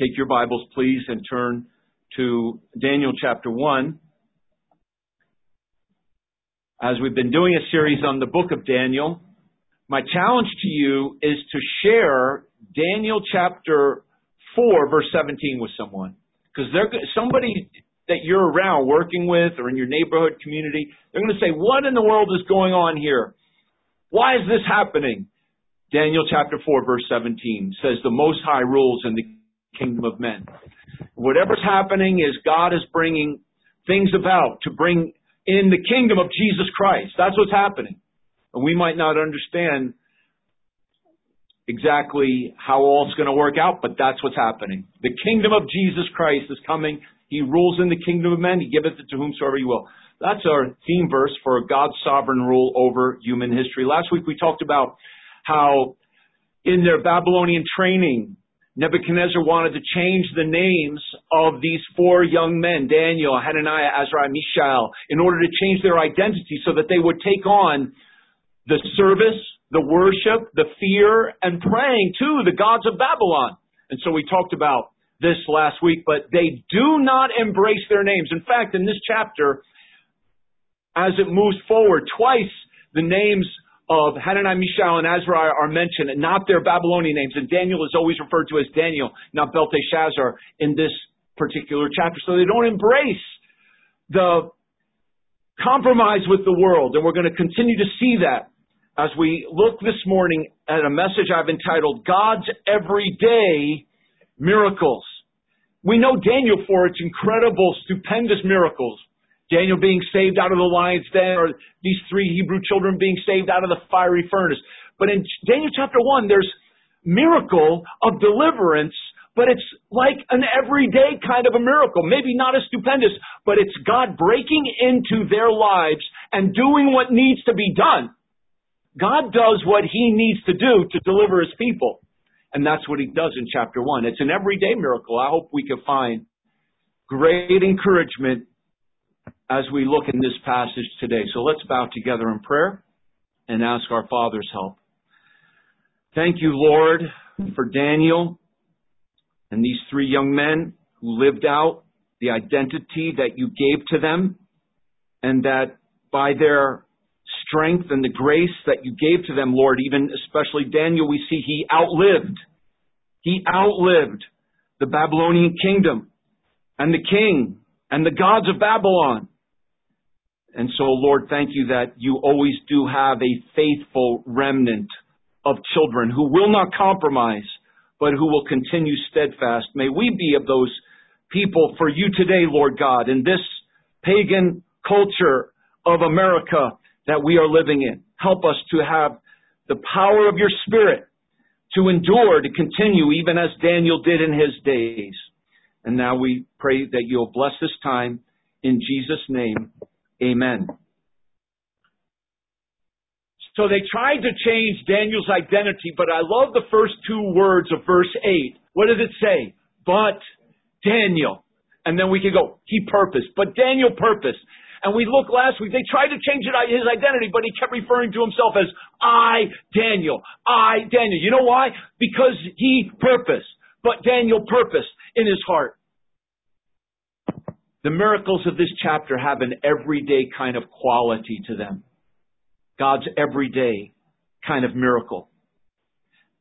take your Bibles, please, and turn to Daniel chapter 1. As we've been doing a series on the book of Daniel, my challenge to you is to share Daniel chapter 4, verse 17 with someone. Because somebody that you're around working with or in your neighborhood community, they're going to say, What in the world is going on here? Why is this happening? Daniel chapter 4 verse 17 says the Most High rules in the kingdom of men. Whatever's happening is God is bringing things about to bring in the kingdom of Jesus Christ. That's what's happening. And we might not understand exactly how all it's going to work out, but that's what's happening. The kingdom of Jesus Christ is coming. He rules in the kingdom of men. He giveth it to whomsoever he will. That's our theme verse for God's sovereign rule over human history. Last week we talked about how in their Babylonian training, Nebuchadnezzar wanted to change the names of these four young men, Daniel, Hananiah, Azariah, Mishael, in order to change their identity so that they would take on the service, the worship, the fear, and praying to the gods of Babylon. And so we talked about this last week, but they do not embrace their names. In fact, in this chapter, as it moves forward, twice the names of Hananiah, Mishael, and Azariah are mentioned, and not their Babylonian names. And Daniel is always referred to as Daniel, not Belteshazzar, in this particular chapter. So they don't embrace the compromise with the world, and we're going to continue to see that as we look this morning at a message I've entitled God's Everyday Miracles. We know Daniel for its incredible, stupendous miracles. Daniel being saved out of the lion's den, or these three Hebrew children being saved out of the fiery furnace. But in Daniel chapter 1, there's miracle of deliverance, but it's like an everyday kind of a miracle. Maybe not as stupendous, but it's God breaking into their lives and doing what needs to be done. God does what he needs to do to deliver his people. And that's what he does in chapter 1. It's an everyday miracle. I hope we can find great encouragement as we look in this passage today. So let's bow together in prayer and ask our Father's help. Thank you, Lord, for Daniel and these three young men who lived out the identity that you gave to them and that by their strength and the grace that you gave to them, Lord, even especially Daniel, we see he outlived. He outlived the Babylonian kingdom and the king and the gods of Babylon. And so, Lord, thank you that you always do have a faithful remnant of children who will not compromise, but who will continue steadfast. May we be of those people for you today, Lord God, in this pagan culture of America that we are living in. Help us to have the power of your Spirit to endure, to continue, even as Daniel did in his days. And now we pray that you'll bless this time in Jesus' name. Amen. So they tried to change Daniel's identity, but I love the first two words of verse 8. What does it say? But Daniel. And then we can go, he purposed. But Daniel purposed. And we looked last week, they tried to change his identity, but he kept referring to himself as I, Daniel. I, Daniel. You know why? Because he purposed. But Daniel purposed in his heart. The miracles of this chapter have an everyday kind of quality to them. God's everyday kind of miracle.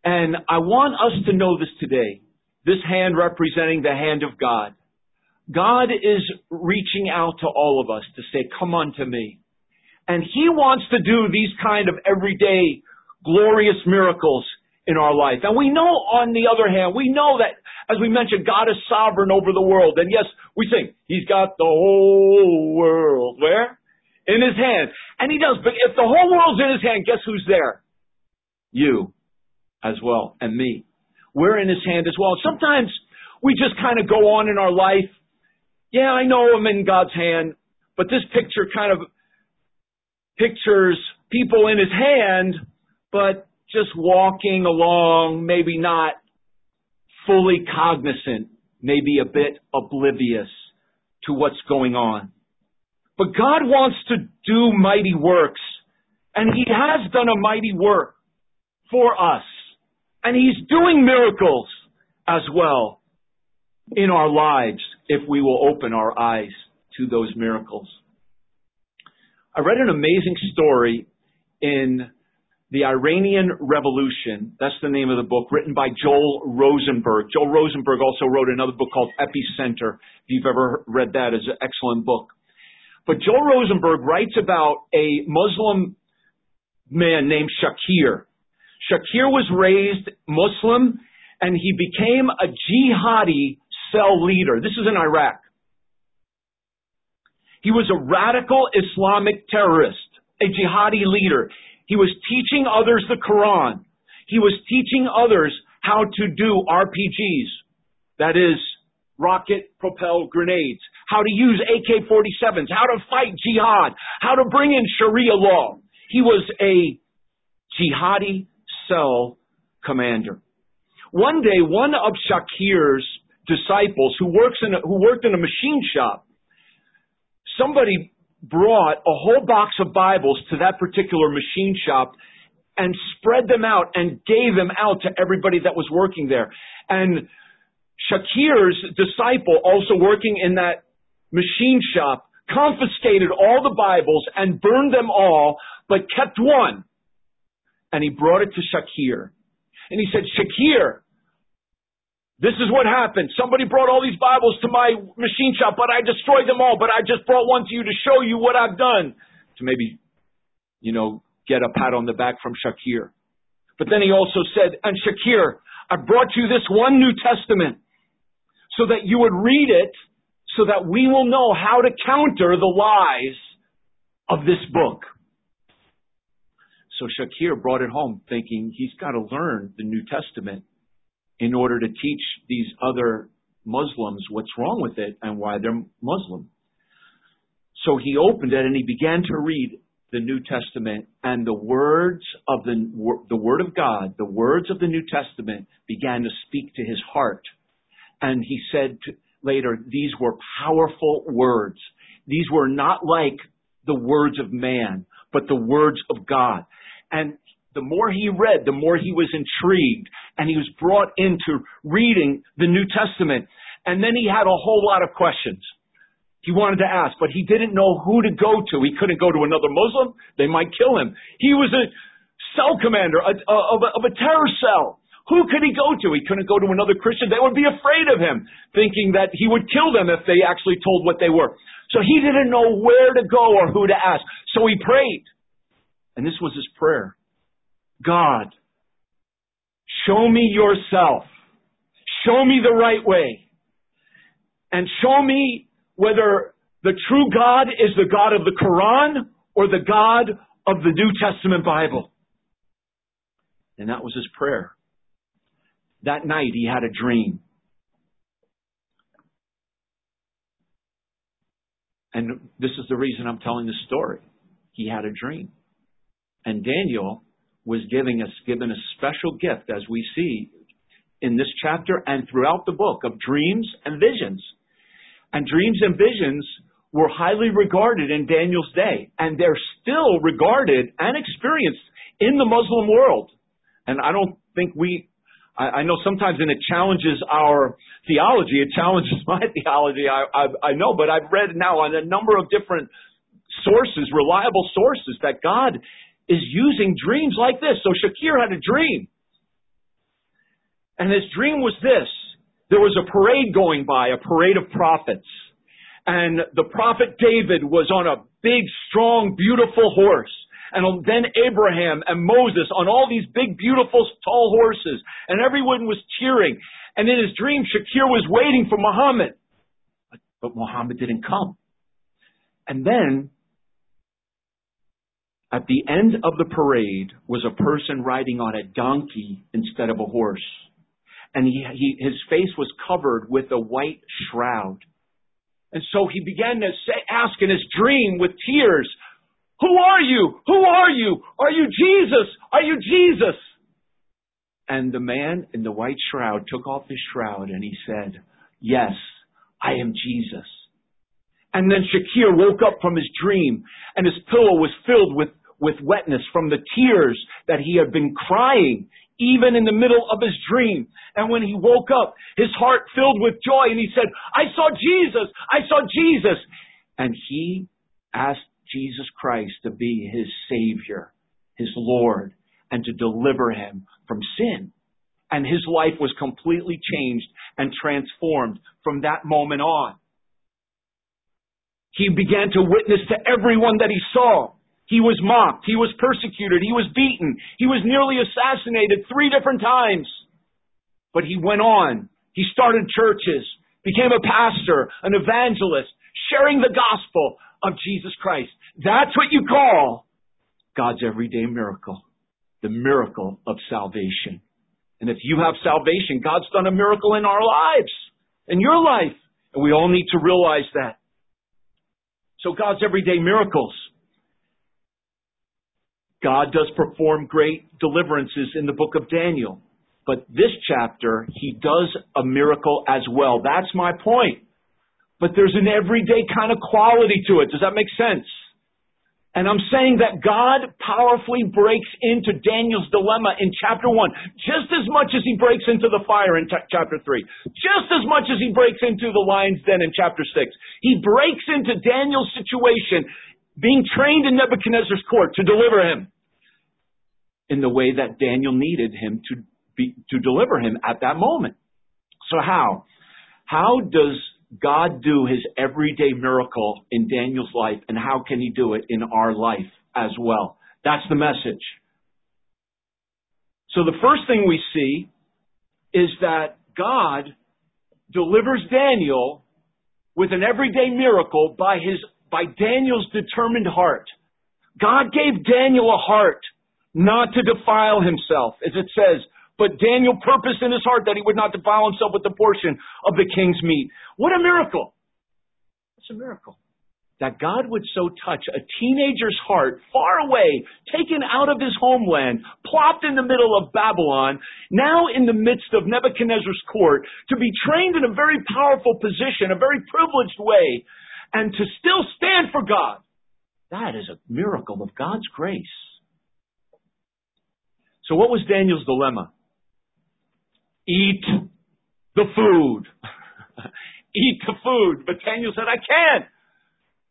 And I want us to know this today. This hand representing the hand of God. God is reaching out to all of us to say, come unto me. And He wants to do these kind of everyday glorious miracles in our life. And we know on the other hand, we know that, as we mentioned, God is sovereign over the world. And yes, we sing, He's got the whole world. Where? In His hand. And He does. But if the whole world's in His hand, guess who's there? You as well, and me. We're in His hand as well. Sometimes we just kind of go on in our life. Yeah, I know I'm in God's hand, but this picture kind of pictures people in His hand, but just walking along, maybe not fully cognizant, maybe a bit oblivious to what's going on. But God wants to do mighty works, and He has done a mighty work for us, and He's doing miracles as well. in our lives if we will open our eyes to those miracles. I read an amazing story in the Iranian Revolution. That's the name of the book, written by Joel Rosenberg. Joel Rosenberg also wrote another book called Epicenter. If you've ever read that, it's an excellent book. But Joel Rosenberg writes about a Muslim man named Shakir. Shakir was raised Muslim and he became a jihadi cell leader. This is in Iraq. He was a radical Islamic terrorist, a jihadi leader. He was teaching others the Quran. He was teaching others how to do RPGs. That is, rocket propelled grenades. How to use AK-47s. How to fight jihad. How to bring in Sharia law. He was a jihadi cell commander. One day, one of Shakir's disciples who works in a, who worked in a machine shop somebody brought a whole box of Bibles to that particular machine shop and spread them out and gave them out to everybody that was working there. And Shakir's disciple, also working in that machine shop, confiscated all the Bibles and burned them all, but kept one. And he brought it to Shakir. And he said, Shakir, this is what happened. Somebody brought all these Bibles to my machine shop, but I destroyed them all. But I just brought one to you to show you what I've done. To maybe, you know, get a pat on the back from Shakir. But then he also said, and Shakir, I brought you this one New Testament so that you would read it so that we will know how to counter the lies of this book. So Shakir brought it home thinking he's got to learn the New Testament in order to teach these other Muslims what's wrong with it and why they're Muslim. So he opened it and he began to read the New Testament and the words of the, the Word of God, the words of the New Testament began to speak to his heart. And he said to, later, these were powerful words. These were not like the words of man, but the words of God. And the more he read, the more he was intrigued and he was brought into reading the New Testament. And then he had a whole lot of questions he wanted to ask, but he didn't know who to go to. He couldn't go to another Muslim. They might kill him. He was a cell commander a, a, of, a, of a terror cell. Who could he go to? He couldn't go to another Christian. They would be afraid of him, thinking that he would kill them if they actually told what they were. So he didn't know where to go or who to ask. So he prayed. And this was his prayer. God, show me yourself. Show me the right way. And show me whether the true God is the God of the Quran or the God of the New Testament Bible. And that was his prayer. That night he had a dream. And this is the reason I'm telling this story. He had a dream. And Daniel was giving us given a special gift as we see in this chapter and throughout the book of dreams and visions. And dreams and visions were highly regarded in Daniel's day, and they're still regarded and experienced in the Muslim world. And I don't think we, I, I know sometimes and it challenges our theology, it challenges my theology, I, I, I know, but I've read now on a number of different sources, reliable sources, that God is using dreams like this. So Shakir had a dream. And his dream was this. There was a parade going by, a parade of prophets. And the prophet David was on a big, strong, beautiful horse. And then Abraham and Moses on all these big, beautiful, tall horses. And everyone was cheering. And in his dream, Shakir was waiting for Muhammad. But, Muhammad didn't come. And then at the end of the parade was a person riding on a donkey instead of a horse. And he, he, his face was covered with a white shroud. And so he began to say, ask in his dream with tears, Who are you? Who are you? Are you Jesus? Are you Jesus? And the man in the white shroud took off his shroud and he said, Yes, I am Jesus. And then Shakir woke up from his dream and his pillow was filled with with wetness from the tears that he had been crying even in the middle of his dream. And when he woke up, his heart filled with joy and he said, I saw Jesus! I saw Jesus! And he asked Jesus Christ to be his Savior, his Lord, and to deliver him from sin. And his life was completely changed and transformed from that moment on. He began to witness to everyone that he saw. He was mocked. He was persecuted. He was beaten. He was nearly assassinated three different times. But he went on. He started churches, became a pastor, an evangelist, sharing the gospel of Jesus Christ. That's what you call God's everyday miracle. The miracle of salvation. And if you have salvation, God's done a miracle in our lives, in your life. And we all need to realize that. So God's everyday miracles. God does perform great deliverances in the book of Daniel. But this chapter, he does a miracle as well. That's my point. But there's an everyday kind of quality to it. Does that make sense? And I'm saying that God powerfully breaks into Daniel's dilemma in chapter 1 just as much as he breaks into the fire in t- chapter 3. Just as much as he breaks into the lion's den in chapter 6. He breaks into Daniel's situation being trained in Nebuchadnezzar's court to deliver him in the way that Daniel needed him to be, to deliver him at that moment. So how? How does God do his everyday miracle in Daniel's life and how can he do it in our life as well? That's the message. So the first thing we see is that God delivers Daniel with an everyday miracle by his by Daniel's determined heart. God gave Daniel a heart not to defile himself, as it says, but Daniel purposed in his heart that he would not defile himself with the portion of the king's meat. What a miracle! It's a miracle. That God would so touch a teenager's heart far away, taken out of his homeland, plopped in the middle of Babylon, now in the midst of Nebuchadnezzar's court, to be trained in a very powerful position, a very privileged way, and to still stand for God. That is a miracle of God's grace. So what was Daniel's dilemma? Eat the food. Eat the food. But Daniel said, I can't.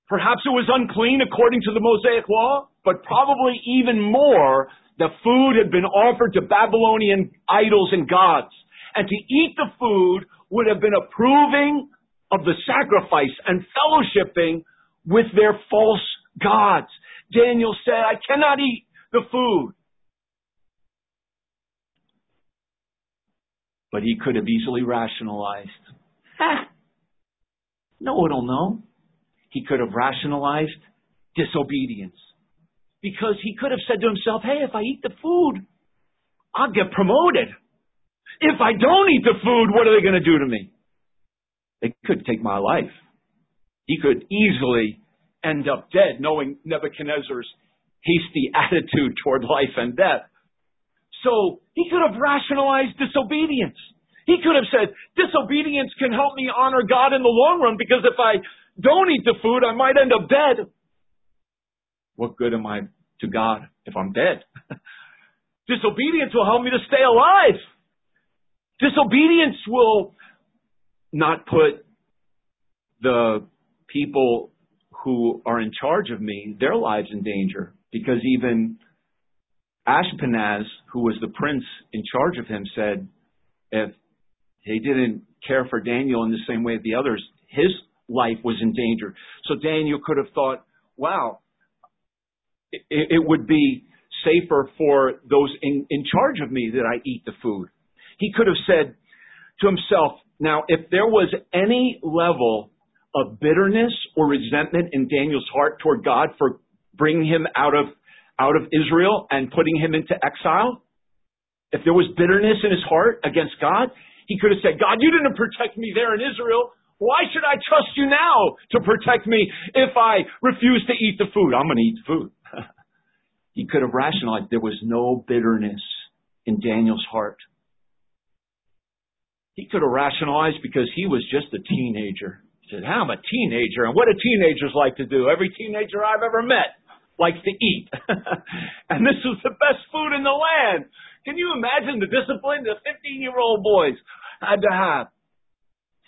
Perhaps it was unclean according to the Mosaic law, but probably even more, the food had been offered to Babylonian idols and gods. And to eat the food would have been approving of the sacrifice and fellowshipping with their false gods. Daniel said, I cannot eat the food. But he could have easily rationalized. No one will know. He could have rationalized disobedience. Because he could have said to himself, hey, if I eat the food, I'll get promoted. If I don't eat the food, what are they going to do to me? They could take my life. He could easily end up dead, knowing Nebuchadnezzar's hasty attitude toward life and death. So he could have rationalized disobedience. He could have said, disobedience can help me honor God in the long run because if I don't eat the food, I might end up dead. What good am I to God if I'm dead? Disobedience will help me to stay alive. Disobedience will not put the people who are in charge of me, their lives in danger. Because even Ashpenaz, who was the prince in charge of him, said if he didn't care for Daniel in the same way as the others, his life was in danger. So Daniel could have thought, wow, it, it would be safer for those in, in charge of me that I eat the food. He could have said to himself, now, if there was any level of bitterness or resentment in Daniel's heart toward God for bringing him out of out of Israel and putting him into exile, if there was bitterness in his heart against God, he could have said, God, you didn't protect me there in Israel. Why should I trust you now to protect me if I refuse to eat the food? I'm going to eat the food. he could have rationalized there was no bitterness in Daniel's heart. He could have rationalized because he was just a teenager. He said, I'm a teenager, and what do teenagers like to do? Every teenager I've ever met likes to eat. and this was the best food in the land. Can you imagine the discipline the 15 year old boys had to have?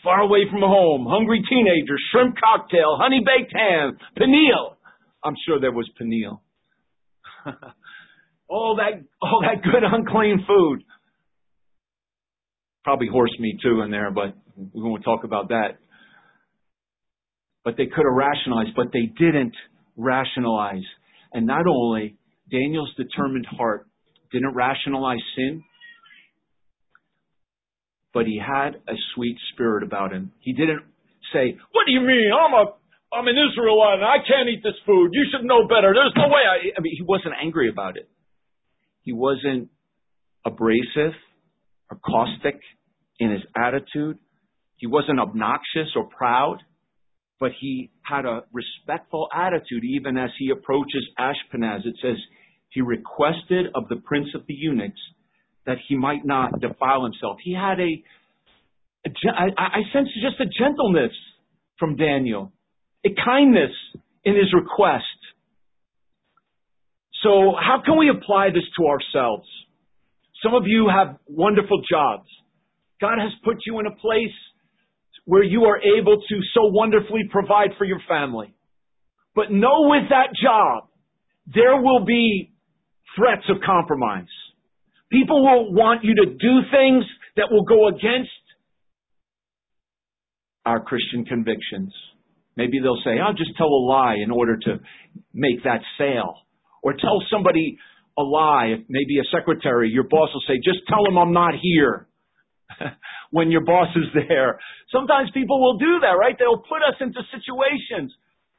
Far away from home, hungry teenagers, shrimp cocktail, honey baked ham, pineal. I'm sure there was pineal. all that, all that good unclean food. Probably horse meat too in there, but we won't talk about that. But they could have rationalized, but they didn't rationalize. And not only Daniel's determined heart didn't rationalize sin, but he had a sweet spirit about him. He didn't say, "What do you mean? I'm a I'm an Israelite and I can't eat this food. You should know better. There's no way I." I mean, he wasn't angry about it. He wasn't abrasive caustic in his attitude. He wasn't obnoxious or proud, but he had a respectful attitude even as he approaches Ashpenaz. It says he requested of the prince of the eunuchs that he might not defile himself. He had a, a I, I sense just a gentleness from Daniel, a kindness in his request. So how can we apply this to ourselves? Some of you have wonderful jobs. God has put you in a place where you are able to so wonderfully provide for your family. But know with that job, there will be threats of compromise. People will want you to do things that will go against our Christian convictions. Maybe they'll say, I'll just tell a lie in order to make that sale. Or tell somebody a lie, maybe a secretary, your boss will say, just tell them I'm not here when your boss is there. Sometimes people will do that, right? They'll put us into situations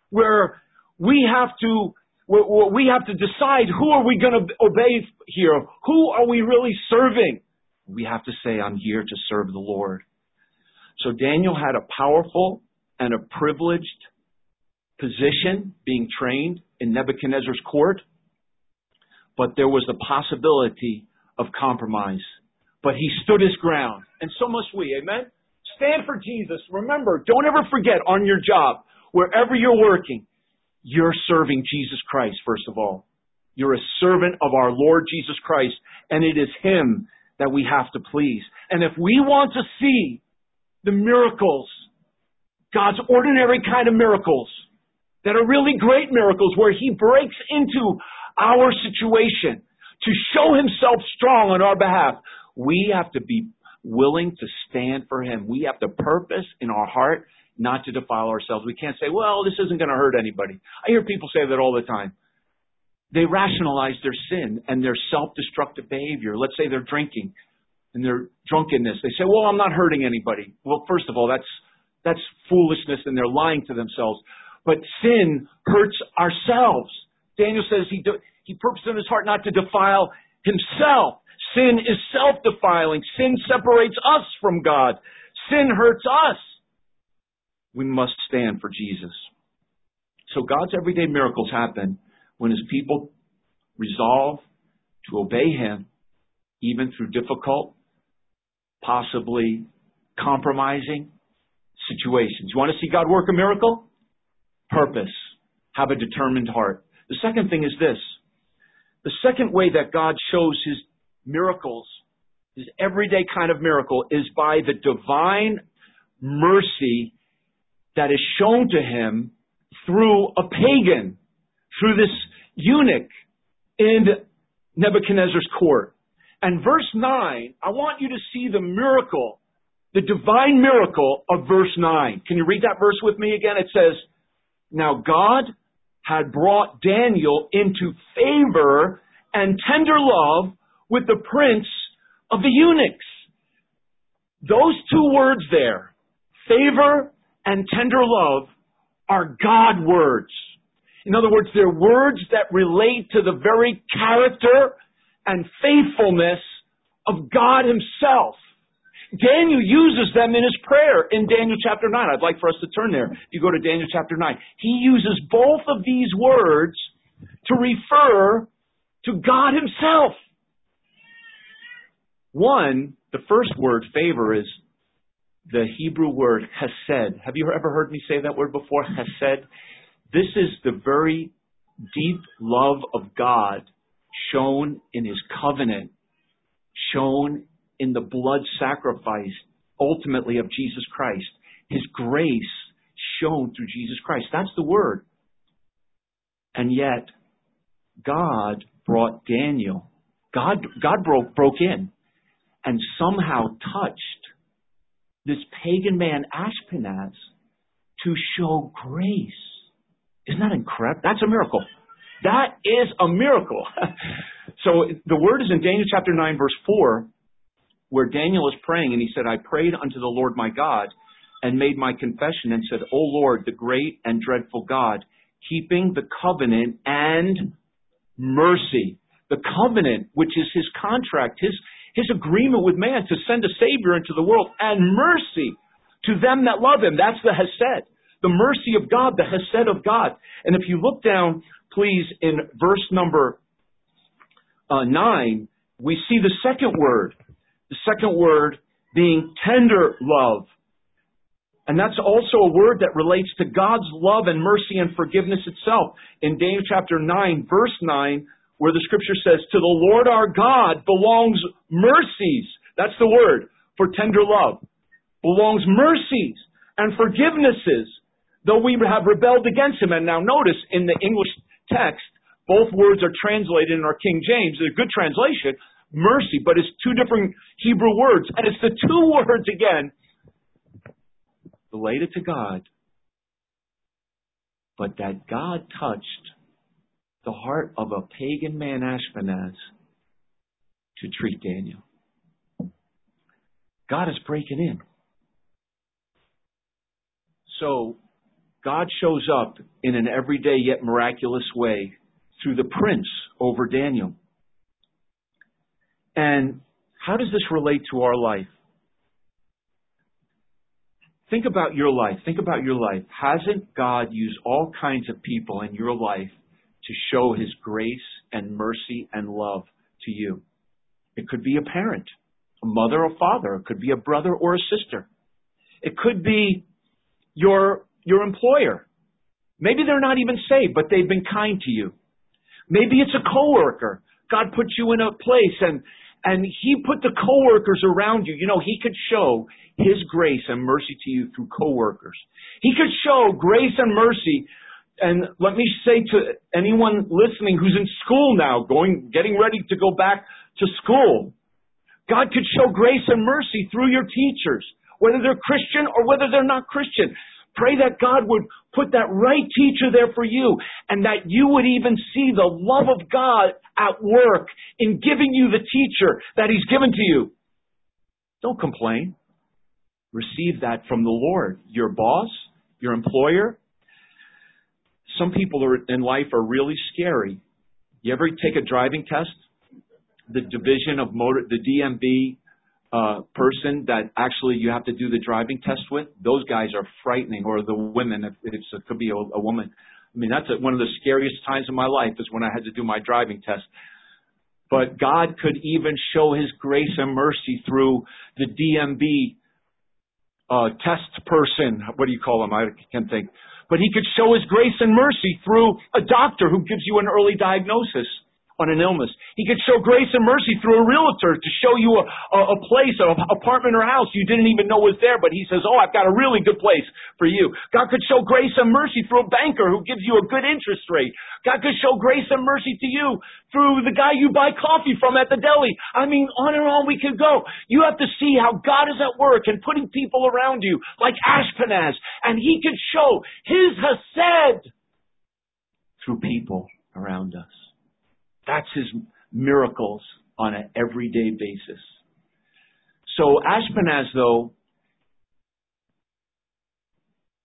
where we have to we have to decide who are we going to obey here? Who are we really serving? We have to say, I'm here to serve the Lord. So Daniel had a powerful and a privileged position being trained in Nebuchadnezzar's court, but there was the possibility of compromise. But he stood his ground, and so must we. Amen? Stand for Jesus. Remember, don't ever forget on your job, wherever you're working, you're serving Jesus Christ, first of all. You're a servant of our Lord Jesus Christ, and it is Him that we have to please. And if we want to see the miracles, God's ordinary kind of miracles, that are really great miracles where He breaks into our situation to show Himself strong on our behalf, we have to be willing to stand for Him. We have the purpose in our heart not to defile ourselves. We can't say, well, this isn't going to hurt anybody. I hear people say that all the time. They rationalize their sin and their self-destructive behavior. Let's say they're drinking and their drunkenness. They say, well, I'm not hurting anybody. Well, first of all, that's, that's foolishness and they're lying to themselves. But sin hurts ourselves. Daniel says he, do, he purposed in his heart not to defile himself. Sin is self-defiling. Sin separates us from God. Sin hurts us we must stand for Jesus. So God's everyday miracles happen when his people resolve to obey him, even through difficult, possibly compromising situations. You want to see God work a miracle? Purpose. Have a determined heart. The second thing is this. The second way that God shows his miracles, his everyday kind of miracle, is by the divine mercy that is shown to him through a pagan, through this eunuch in Nebuchadnezzar's court. And verse 9, I want you to see the miracle, the divine miracle of verse 9. Can you read that verse with me again? It says, Now God had brought Daniel into favor and tender love with the prince of the eunuchs. Those two words there, favor and tender love are God words. In other words, they're words that relate to the very character and faithfulness of God Himself. Daniel uses them in his prayer in Daniel chapter 9. I'd like for us to turn there. You go to Daniel chapter 9. He uses both of these words to refer to God Himself. One, the first word, favor, is the Hebrew word hesed. Have you ever heard me say that word before? Hesed. This is the very deep love of God shown in his covenant, shown in the blood sacrifice ultimately of Jesus Christ. His grace shown through Jesus Christ. That's the word. And yet, God brought Daniel. God, God broke, broke in and somehow touched this pagan man, Ashpenaz, to show grace. Isn't that incredible? That's a miracle. That is a miracle. so the word is in Daniel chapter 9, verse 4, where Daniel is praying, and he said, I prayed unto the Lord my God and made my confession and said, O Lord, the great and dreadful God, keeping the covenant and mercy. The covenant, which is his contract, his, his agreement with man to send a Savior into the world, and mercy to them that love him. That's the Hesed. The mercy of God, the Hesed of God. And if you look down, please, in verse number uh, 9, we see the second word. The second word being tender love. And that's also a word that relates to God's love and mercy and forgiveness itself. In Daniel chapter 9, verse 9, where the scripture says, To the Lord our God belongs mercies. That's the word for tender love. Belongs mercies and forgivenesses, though we have rebelled against him. And now notice in the English text, both words are translated in our King James. A good translation, mercy, but it's two different Hebrew words. And it's the two words again related to God, but that God touched the heart of a pagan man, Ashpenaz, to treat Daniel. God is breaking in. So, God shows up in an everyday yet miraculous way through the prince over Daniel. And how does this relate to our life? Think about your life. Think about your life. Hasn't God used all kinds of people in your life to show his grace and mercy and love to you? It could be a parent, a mother or father. It could be a brother or a sister. It could be your, your employer. Maybe they're not even saved, but they've been kind to you. Maybe it's a coworker. God put you in a place and, and He put the coworkers around you. You know, He could show His grace and mercy to you through coworkers. He could show grace and mercy. And let me say to anyone listening who's in school now, going, getting ready to go back to school, God could show grace and mercy through your teachers, whether they're Christian or whether they're not Christian. Pray that God would put that right teacher there for you and that you would even see the love of God at work in giving you the teacher that He's given to you. Don't complain. Receive that from the Lord. Your boss, your employer. Some people are, in life are really scary. You ever take a driving test? The division of motor, the DMV person that actually you have to do the driving test with, those guys are frightening, or the women, if it's, it could be a, a woman. I mean, that's a, one of the scariest times of my life is when I had to do my driving test. But God could even show His grace and mercy through the DMV uh, test person. What do you call him? I can't think. But He could show His grace and mercy through a doctor who gives you an early diagnosis on an illness. He could show grace and mercy through a realtor to show you a, a, a place, an apartment or house you didn't even know was there, but he says, oh, I've got a really good place for you. God could show grace and mercy through a banker who gives you a good interest rate. God could show grace and mercy to you through the guy you buy coffee from at the deli. I mean, on and on we could go. You have to see how God is at work and putting people around you like Ashpenaz, and he could show his Hesed through people around us. That's his miracles on an everyday basis. So Ashpenaz, though,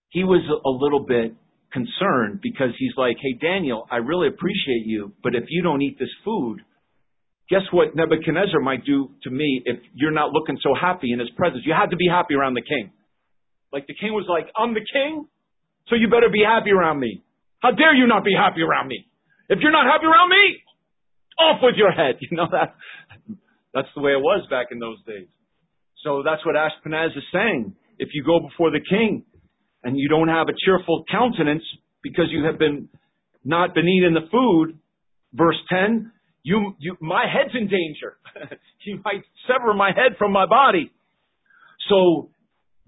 he was a little bit concerned because he's like, hey, Daniel, I really appreciate you, but if you don't eat this food, guess what Nebuchadnezzar might do to me if you're not looking so happy in his presence? You had to be happy around the king. Like the king was like, I'm the king, so you better be happy around me. How dare you not be happy around me? If you're not happy around me, off with your head. You know that that's the way it was back in those days. So that's what Ashpenaz is saying. If you go before the king and you don't have a cheerful countenance because you have been not been eating the food, verse 10, you, you, my head's in danger. you might sever my head from my body. So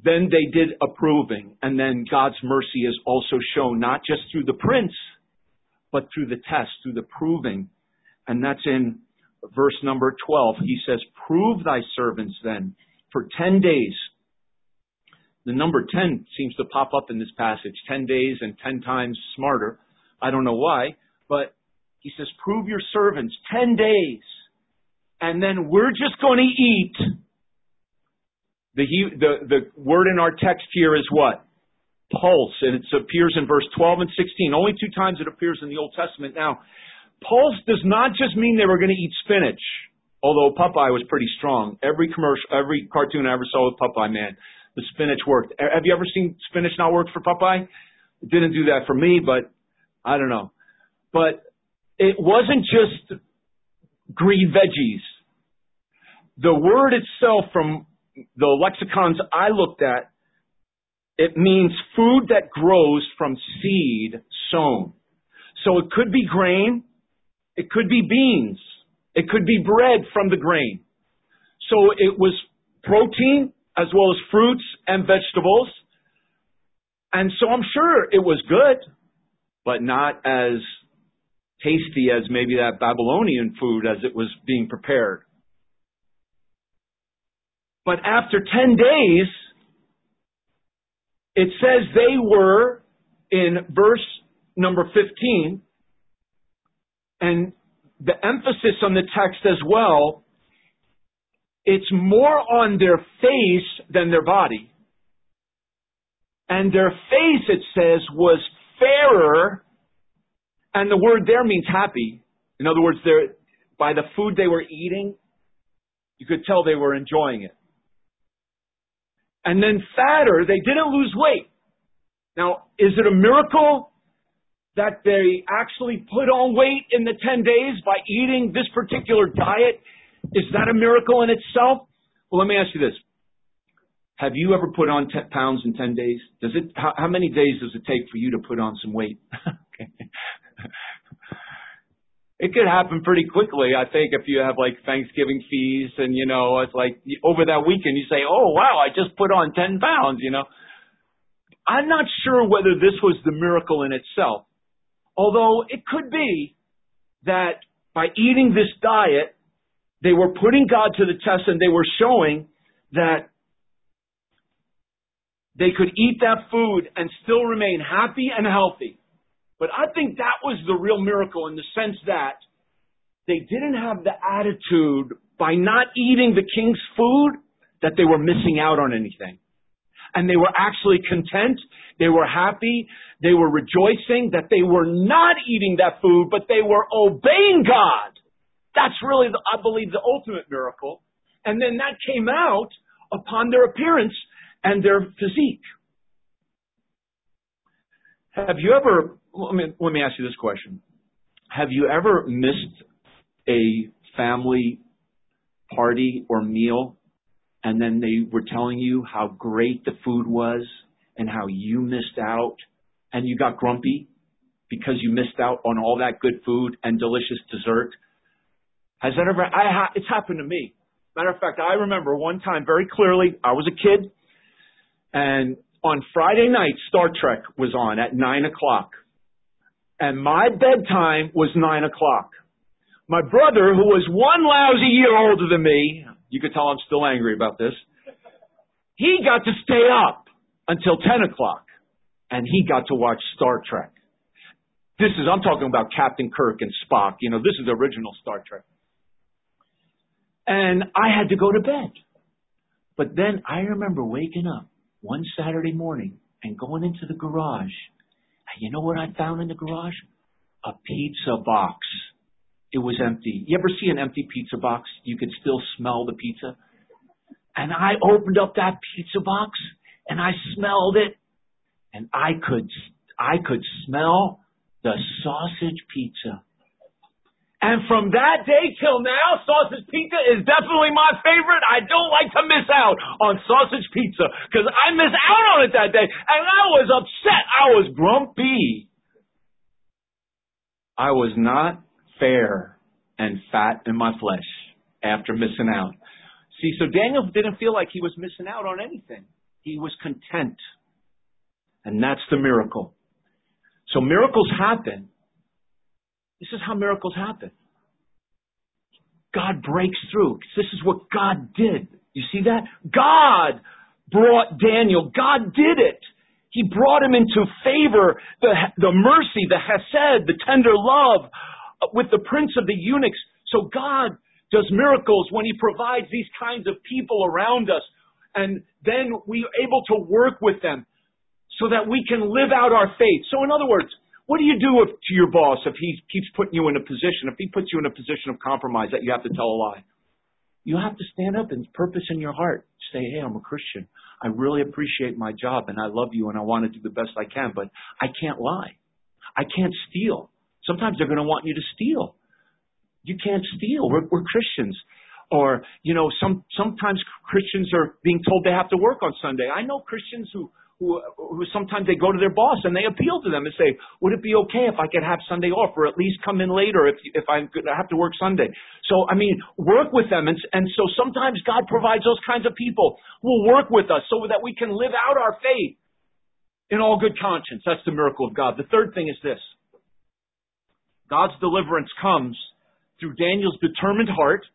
then they did approving. And then God's mercy is also shown, not just through the prince, but through the test, through the proving. And that's in verse number 12. He says, Prove thy servants then for 10 days. The number 10 seems to pop up in this passage 10 days and 10 times smarter. I don't know why, but he says, Prove your servants 10 days. And then we're just going to eat. The, the, the word in our text here is what? Pulse. And it appears in verse 12 and 16. Only two times it appears in the Old Testament. Now, pulse does not just mean they were going to eat spinach. Although Popeye was pretty strong. Every commercial, every cartoon I ever saw with Popeye, man, the spinach worked. Have you ever seen spinach not work for Popeye? It didn't do that for me, but I don't know. But it wasn't just green veggies. The word itself from the lexicons I looked at, it means food that grows from seed sown. So it could be grain, it could be beans, it could be bread from the grain. So it was protein as well as fruits and vegetables. And so I'm sure it was good, but not as tasty as maybe that Babylonian food as it was being prepared. But after 10 days, it says they were in verse number 15, and the emphasis on the text as well, it's more on their face than their body. And their face, it says, was fairer, and the word there means happy. In other words, by the food they were eating, you could tell they were enjoying it. And then fatter, they didn't lose weight. Now, is it a miracle that they actually put on weight in the 10 days by eating this particular diet? Is that a miracle in itself? Well, let me ask you this. Have you ever put on 10 pounds in 10 days? Does it, how, how many days does it take for you to put on some weight? it could happen pretty quickly. I think if you have like Thanksgiving feast and you know it's like over that weekend you say, "Oh wow, I just put on ten pounds," you know. I'm not sure whether this was the miracle in itself, although it could be that by eating this diet, they were putting God to the test and they were showing that they could eat that food and still remain happy and healthy. But I think that was the real miracle in the sense that they didn't have the attitude by not eating the king's food that they were missing out on anything. And they were actually content. They were happy. They were rejoicing that they were not eating that food, but they were obeying God. That's really, the, I believe, the ultimate miracle. And then that came out upon their appearance and their physique. Have you ever, let me, let me ask you this question. Have you ever missed a family party or meal and then they were telling you how great the food was and how you missed out and you got grumpy because you missed out on all that good food and delicious dessert? Has that ever, I ha, it's happened to me. Matter of fact, I remember one time very clearly, I was a kid and on Friday night, Star Trek was on at 9 o'clock. And my bedtime was 9 o'clock. My brother, who was one lousy year older than me, you could tell I'm still angry about this, he got to stay up until 10 o'clock. And he got to watch Star Trek. This is, I'm talking about Captain Kirk and Spock. You know, this is original Star Trek. And I had to go to bed. But then I remember waking up one Saturday morning and going into the garage. And you know what I found in the garage? A pizza box. It was empty. You ever see an empty pizza box? You could still smell the pizza. And I opened up that pizza box and I smelled it and I could, I could smell the sausage pizza. And from that day till now, sausage pizza is definitely my favorite. I don't like to miss out on sausage pizza because I missed out on it that day and I was upset. I was grumpy. I was not fair and fat in my flesh after missing out. See, so Daniel didn't feel like he was missing out on anything. He was content. And that's the miracle. So miracles happen. This is how miracles happen. God breaks through. This is what God did. You see that? God brought Daniel. God did it. He brought him into favor, the, the mercy, the hesed, the tender love with the prince of the eunuchs. So God does miracles when he provides these kinds of people around us. And then we are able to work with them so that we can live out our faith. So in other words, what do you do if, to your boss if he keeps putting you in a position, if he puts you in a position of compromise that you have to tell a lie? You have to stand up and purpose in your heart. Say, hey, I'm a Christian. I really appreciate my job and I love you and I want to do the best I can, but I can't lie. I can't steal. Sometimes they're going to want you to steal. You can't steal. We're, we're Christians. Or, you know, some, sometimes Christians are being told they have to work on Sunday. I know Christians who who, who sometimes they go to their boss and they appeal to them and say, would it be okay if I could have Sunday off or at least come in later if, if I have to work Sunday? So, I mean, work with them. And, and so sometimes God provides those kinds of people who will work with us so that we can live out our faith in all good conscience. That's the miracle of God. The third thing is this. God's deliverance comes through Daniel's determined heart,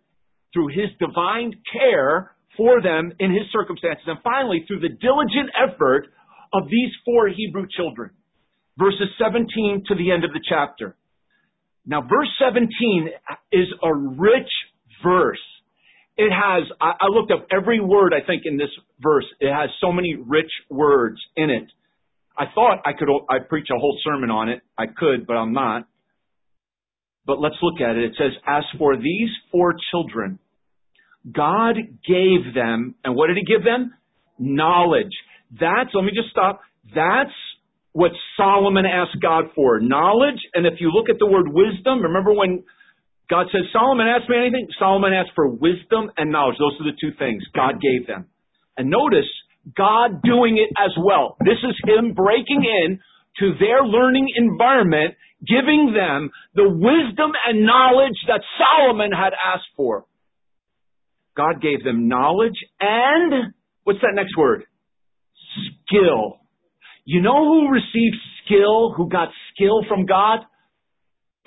through his divine care for them in his circumstances, and finally through the diligent effort of these four Hebrew children. Verses 17 to the end of the chapter. Now, verse 17 is a rich verse. It has, I, looked up every word I think in this verse. It has so many rich words in it. I thought I could, I preach a whole sermon on it. I could, but I'm not. But let's look at it. It says, as for these four children, God gave them, and what did He give them? Knowledge. That's, let me just stop. That's what Solomon asked God for. Knowledge, and if you look at the word wisdom, remember when God says, Solomon asked me anything? Solomon asked for wisdom and knowledge. Those are the two things God gave them. And notice, God doing it as well. This is Him breaking in to their learning environment, giving them the wisdom and knowledge that Solomon had asked for. God gave them knowledge and, what's that next word? Skill. You know who received skill, who got skill from God?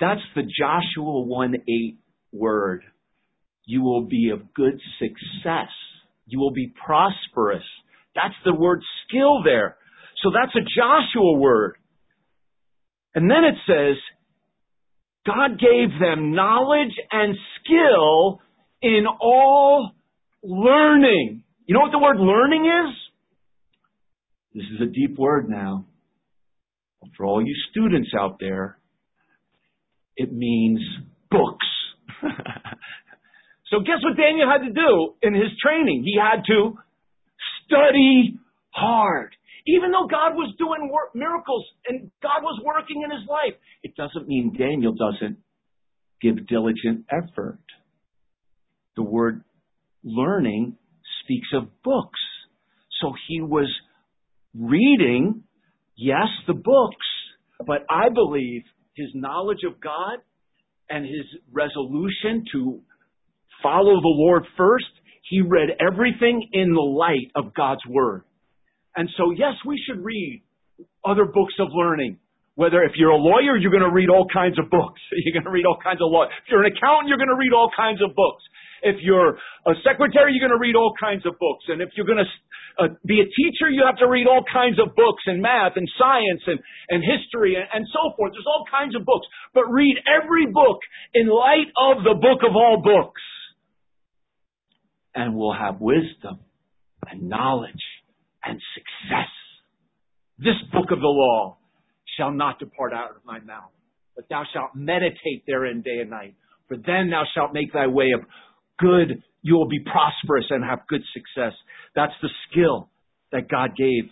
That's the Joshua 1 8 word. You will be of good success. You will be prosperous. That's the word skill there. So that's a Joshua word. And then it says, God gave them knowledge and skill in all learning. You know what the word learning is? This is a deep word now. For all you students out there, it means books. so guess what Daniel had to do in his training? He had to study hard. Even though God was doing work, miracles and God was working in his life, it doesn't mean Daniel doesn't give diligent effort. The word learning speaks of books. So he was reading, yes, the books, but I believe his knowledge of God and his resolution to follow the Lord first, he read everything in the light of God's Word. And so, yes, we should read other books of learning. Whether if you're a lawyer, you're going to read all kinds of books. You're going to read all kinds of law. If you're an accountant, you're going to read all kinds of books. If you're a secretary, you're going to read all kinds of books. And if you're going to uh, be a teacher, you have to read all kinds of books in math and science and, and history and, and so forth. There's all kinds of books. But read every book in light of the book of all books. And we'll have wisdom and knowledge and. This book of the law shall not depart out of my mouth, but thou shalt meditate therein day and night. For then thou shalt make thy way of good, you will be prosperous and have good success. That's the skill that God gave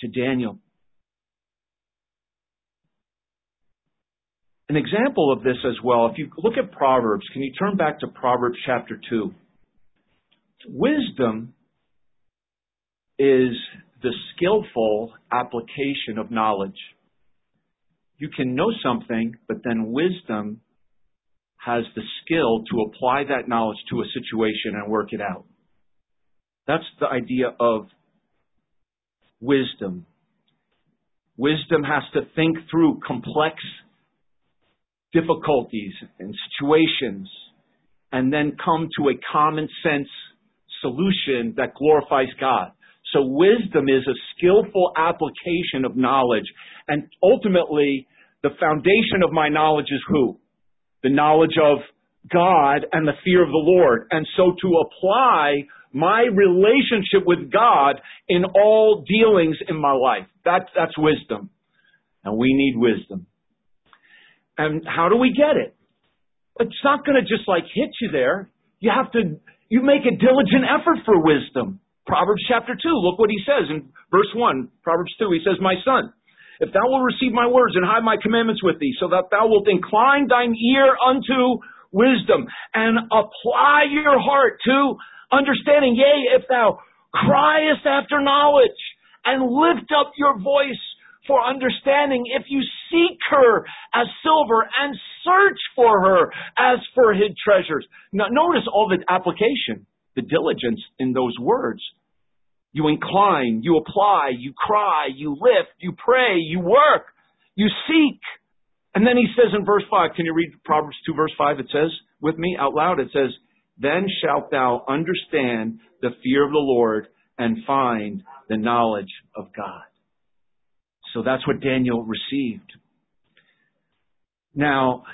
to Daniel. An example of this as well, if you look at Proverbs, can you turn back to Proverbs chapter 2? Wisdom is the skillful application of knowledge. You can know something, but then wisdom has the skill to apply that knowledge to a situation and work it out. That's the idea of wisdom. Wisdom has to think through complex difficulties and situations and then come to a common sense solution that glorifies God. So wisdom is a skillful application of knowledge. And ultimately, the foundation of my knowledge is who? The knowledge of God and the fear of the Lord. And so to apply my relationship with God in all dealings in my life. That, that's wisdom. And we need wisdom. And how do we get it? It's not going to just like hit you there. You have to, you make a diligent effort for wisdom. Proverbs chapter 2, look what he says in verse 1. Proverbs 2, he says, My son, if thou wilt receive my words and hide my commandments with thee, so that thou wilt incline thine ear unto wisdom and apply your heart to understanding. Yea, if thou criest after knowledge and lift up your voice for understanding, if you seek her as silver and search for her as for hid treasures. Now, notice all the application, the diligence in those words. You incline, you apply, you cry, you lift, you pray, you work, you seek. And then he says in verse 5, can you read Proverbs 2 verse 5? It says, with me out loud, it says, then shalt thou understand the fear of the Lord and find the knowledge of God. So that's what Daniel received. Now,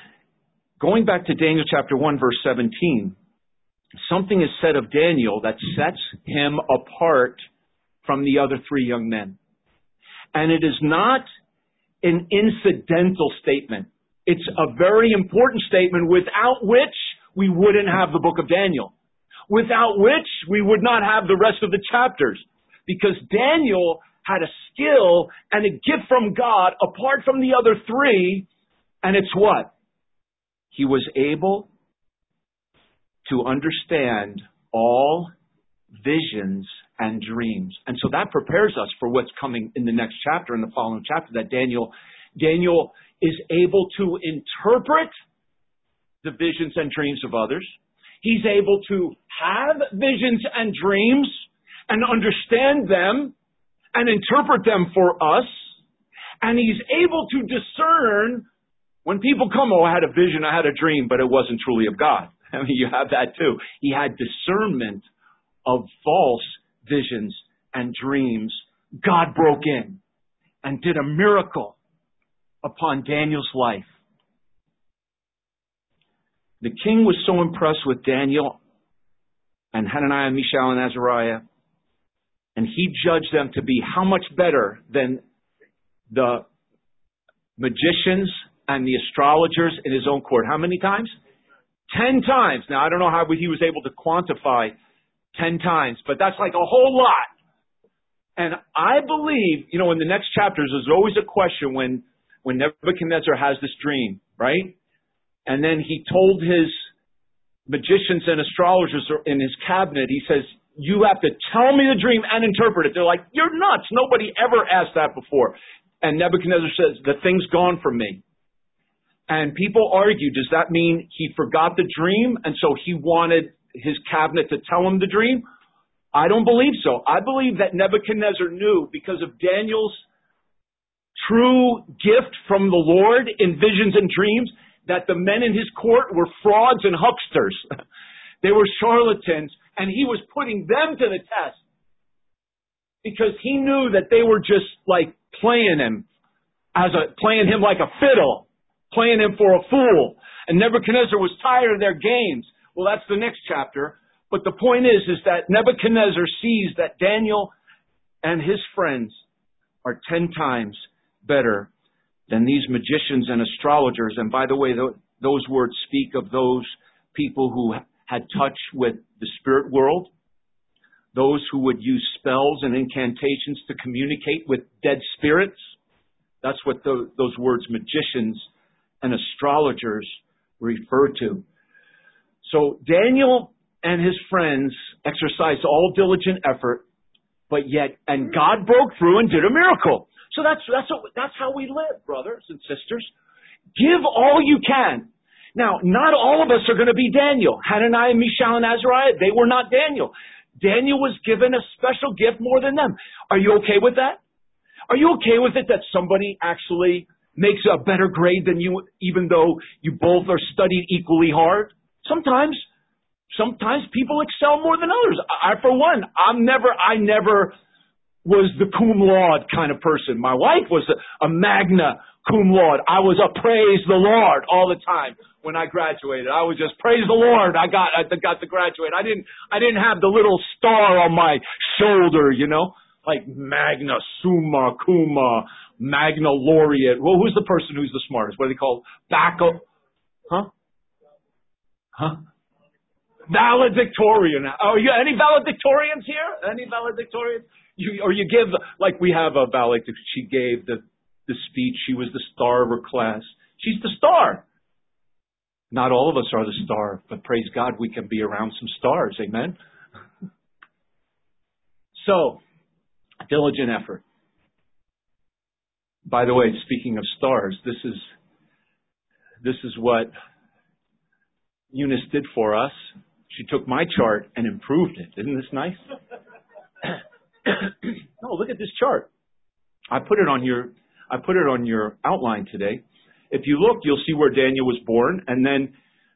going back to Daniel chapter 1 verse 17, something is said of Daniel that sets him apart from the other three young men. And it is not an incidental statement. It's a very important statement without which we wouldn't have the book of Daniel. Without which we would not have the rest of the chapters. Because Daniel had a skill and a gift from God apart from the other three. And it's what? He was able to understand all visions and dreams. And so that prepares us for what's coming in the next chapter, in the following chapter, that Daniel, Daniel is able to interpret the visions and dreams of others. He's able to have visions and dreams and understand them and interpret them for us. And he's able to discern when people come, oh, I had a vision, I had a dream, but it wasn't truly of God. I mean, you have that too. He had discernment of false visions and dreams. God broke in and did a miracle upon Daniel's life. The king was so impressed with Daniel and Hananiah, Mishael, and Azariah, and he judged them to be how much better than the magicians and the astrologers in his own court. How many times? Ten times. Now, I don't know how he was able to quantify ten times, but that's like a whole lot. And I believe, you know, in the next chapters, there's always a question when, when Nebuchadnezzar has this dream, right? And then he told his magicians and astrologers in his cabinet, he says, you have to tell me the dream and interpret it. They're like, you're nuts. Nobody ever asked that before. And Nebuchadnezzar says, the thing's gone from me. And people argue, does that mean he forgot the dream and so he wanted his cabinet to tell him the dream? I don't believe so. I believe that Nebuchadnezzar knew because of Daniel's true gift from the Lord in visions and dreams that the men in his court were frauds and hucksters. they were charlatans, and he was putting them to the test because he knew that they were just like playing him as a playing him like a fiddle, playing him for a fool. And Nebuchadnezzar was tired of their games. Well, that's the next chapter. But the point is, is that Nebuchadnezzar sees that Daniel and his friends are ten times better than these magicians and astrologers. And by the way, those words speak of those people who had touch with the spirit world, those who would use spells and incantations to communicate with dead spirits. That's what the, those words magicians and astrologers refer to. So Daniel and his friends exercised all diligent effort, but yet, and God broke through and did a miracle. So that's, that's, what, that's how we live, brothers and sisters. Give all you can. Now, not all of us are going to be Daniel. Hananiah, Mishael, and Azariah, they were not Daniel. Daniel was given a special gift more than them. Are you okay with that? Are you okay with it that somebody actually makes a better grade than you, even though you both are studied equally hard? Sometimes. Sometimes people excel more than others. I, for one, I'm never, I never was the cum laude kind of person. My wife was a, a magna cum laude. I was a praise the Lord all the time when I graduated. I was just praise the Lord. I got I got to graduate. I didn't I didn't have the little star on my shoulder, you know, like magna summa cumma magna laureate. Well, who's the person who's the smartest? What do they call backup? Huh? Huh? Valedictorian. Are you any valedictorians here? Any valedictorians? You, or you give like we have a valedictorian. She gave the the speech. She was the star of her class. She's the star. Not all of us are the star, but praise God, we can be around some stars. Amen. so, diligent effort. By the way, speaking of stars, this is this is what Eunice did for us. She took my chart and improved it. Isn't this nice? no, look at this chart. I put it on your I put it on your outline today. If you look, you'll see where Daniel was born, and then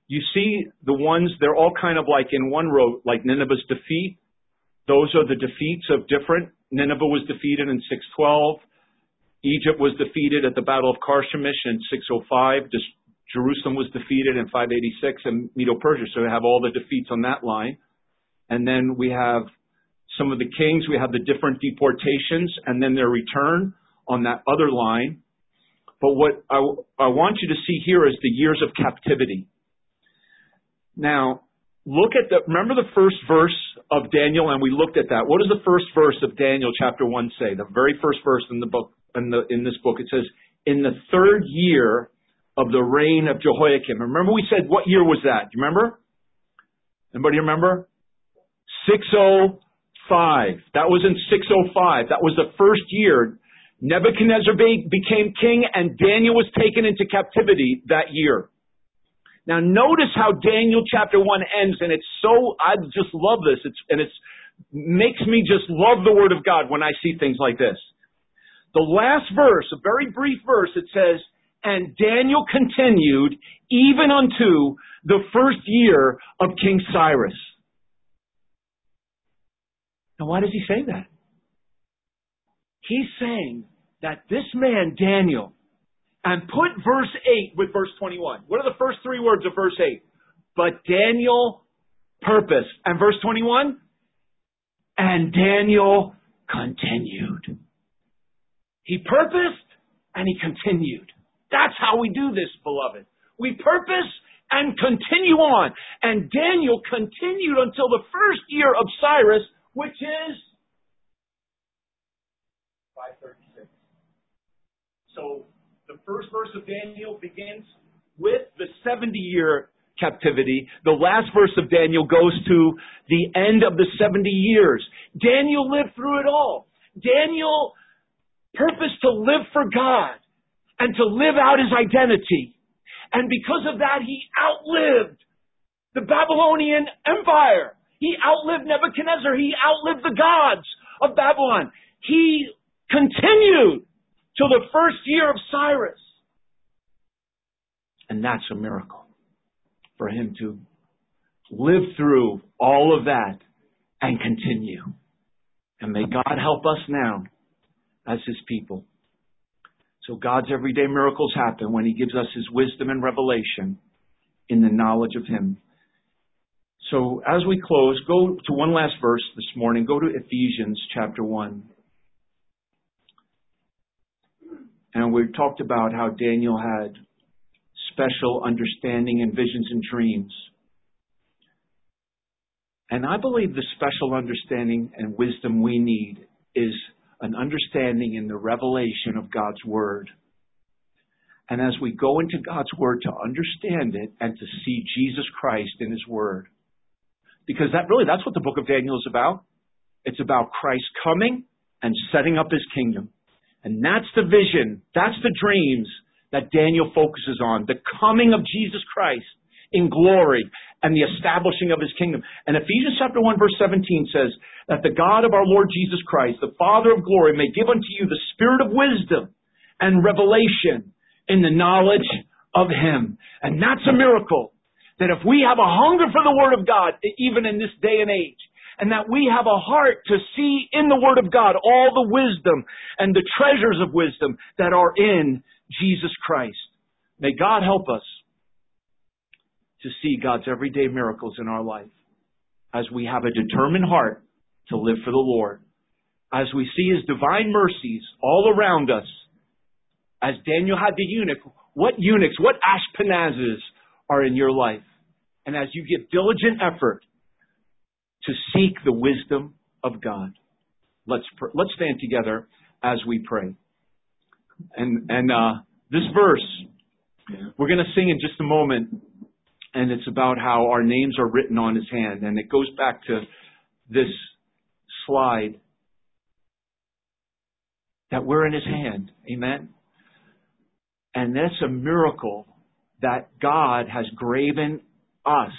you see the ones, they're all kind of like in one row, like Nineveh's defeat. Those are the defeats of different. Nineveh was defeated in 612. Egypt was defeated at the Battle of Carchemish in 605. Jerusalem was defeated in 586 and Medo-Persia. So we have all the defeats on that line. And then we have some of the kings. We have the different deportations and then their return on that other line. But what I, I want you to see here is the years of captivity. Now, look at the, remember the first verse of Daniel, and we looked at that. What does the first verse of Daniel chapter 1 say? The very first verse in the book, in, this book, it says, in the third year of the reign of Jehoiakim. Remember we said, what year was that? Do you remember? Anybody remember? 605. That was in 605. That was the first year. Nebuchadnezzar became king and Daniel was taken into captivity that year. Now notice how Daniel chapter 1 ends and it's so, I just love this. It's, and it's, makes me just love the word of God when I see things like this. The last verse, a very brief verse, it says, and Daniel continued even unto the first year of King Cyrus. Now why does he say that? He's saying that this man, Daniel, and put verse 8 with verse 21. What are the first three words of verse 8? But Daniel purposed. And verse 21? And Daniel continued. He purposed and he continued. That's how we do this, beloved. We purpose and continue on. And Daniel continued until the first year of Cyrus, which is 536. So the first verse of Daniel begins with the 70 year captivity. The last verse of Daniel goes to the end of the 70 years. Daniel lived through it all. Daniel purposed to live for God and to live out his identity. And because of that, he outlived the Babylonian Empire. He outlived Nebuchadnezzar. He outlived the gods of Babylon. He continued till the first year of Cyrus. And that's a miracle for him to live through all of that and continue. And may God help us now as his people. So God's everyday miracles happen when he gives us his wisdom and revelation in the knowledge of him. So as we close, go to one last verse this morning. Go to Ephesians chapter 1. And we talked about how Daniel had special understanding and visions and dreams. And I believe the special understanding and wisdom we need is an understanding in the revelation of God's Word. And as we go into God's Word to understand it and to see Jesus Christ in His Word, because that really, that's what the book of Daniel is about. It's about Christ coming and setting up His kingdom And that's the vision, that's the dreams that Daniel focuses on. The coming of Jesus Christ in glory and the establishing of his kingdom. And Ephesians chapter 1 verse 17 says that the God of our Lord Jesus Christ, the Father of glory, may give unto you the spirit of wisdom and revelation in the knowledge of him. And that's a miracle. That if we have a hunger for the Word of God, even in this day and age, and that we have a heart to see in the Word of God all the wisdom and the treasures of wisdom that are in Jesus Christ. May God help us to see God's everyday miracles in our life as we have a determined heart to live for the Lord. As we see His divine mercies all around us, as Daniel had the eunuch, what eunuchs, what Ashpenazes are in your life? And as you give diligent effort to seek the wisdom of God. Let's pr- let's stand together as we pray. And and uh, this verse we're going to sing in just a moment, and it's about how our names are written on His hand, and it goes back to this slide that we're in His hand. Amen. And that's a miracle that God has graven us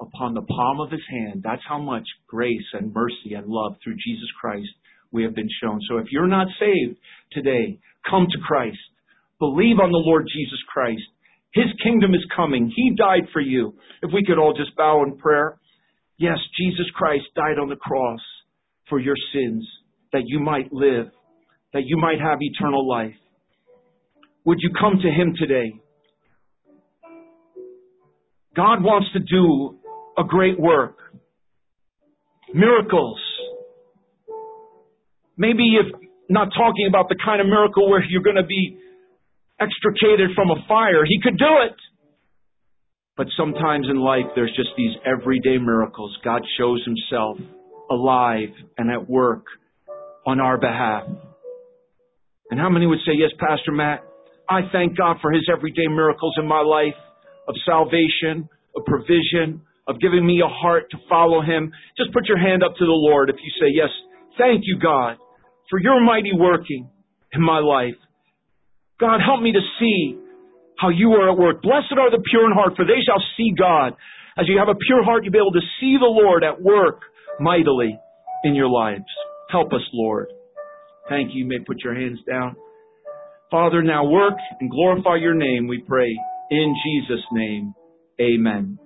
upon the palm of his hand. That's how much grace and mercy and love through Jesus Christ we have been shown. So if you're not saved today, come to Christ. Believe on the Lord Jesus Christ. His kingdom is coming. He died for you. If we could all just bow in prayer. Yes, Jesus Christ died on the cross for your sins, that you might live, that you might have eternal life. Would you come to Him today? God wants to do a great work. Miracles. Maybe if not talking about the kind of miracle where you're going to be extricated from a fire, he could do it. But sometimes in life, there's just these everyday miracles. God shows himself alive and at work on our behalf. And how many would say, Yes, Pastor Matt, I thank God for his everyday miracles in my life of salvation, of provision, of giving me a heart to follow him. Just put your hand up to the Lord if you say, Yes, thank you, God, for your mighty working in my life. God, help me to see how you are at work. Blessed are the pure in heart, for they shall see God. As you have a pure heart, you'll be able to see the Lord at work mightily in your lives. Help us, Lord. Thank you. You may put your hands down. Father, now work and glorify your name, we pray. In Jesus' name, amen.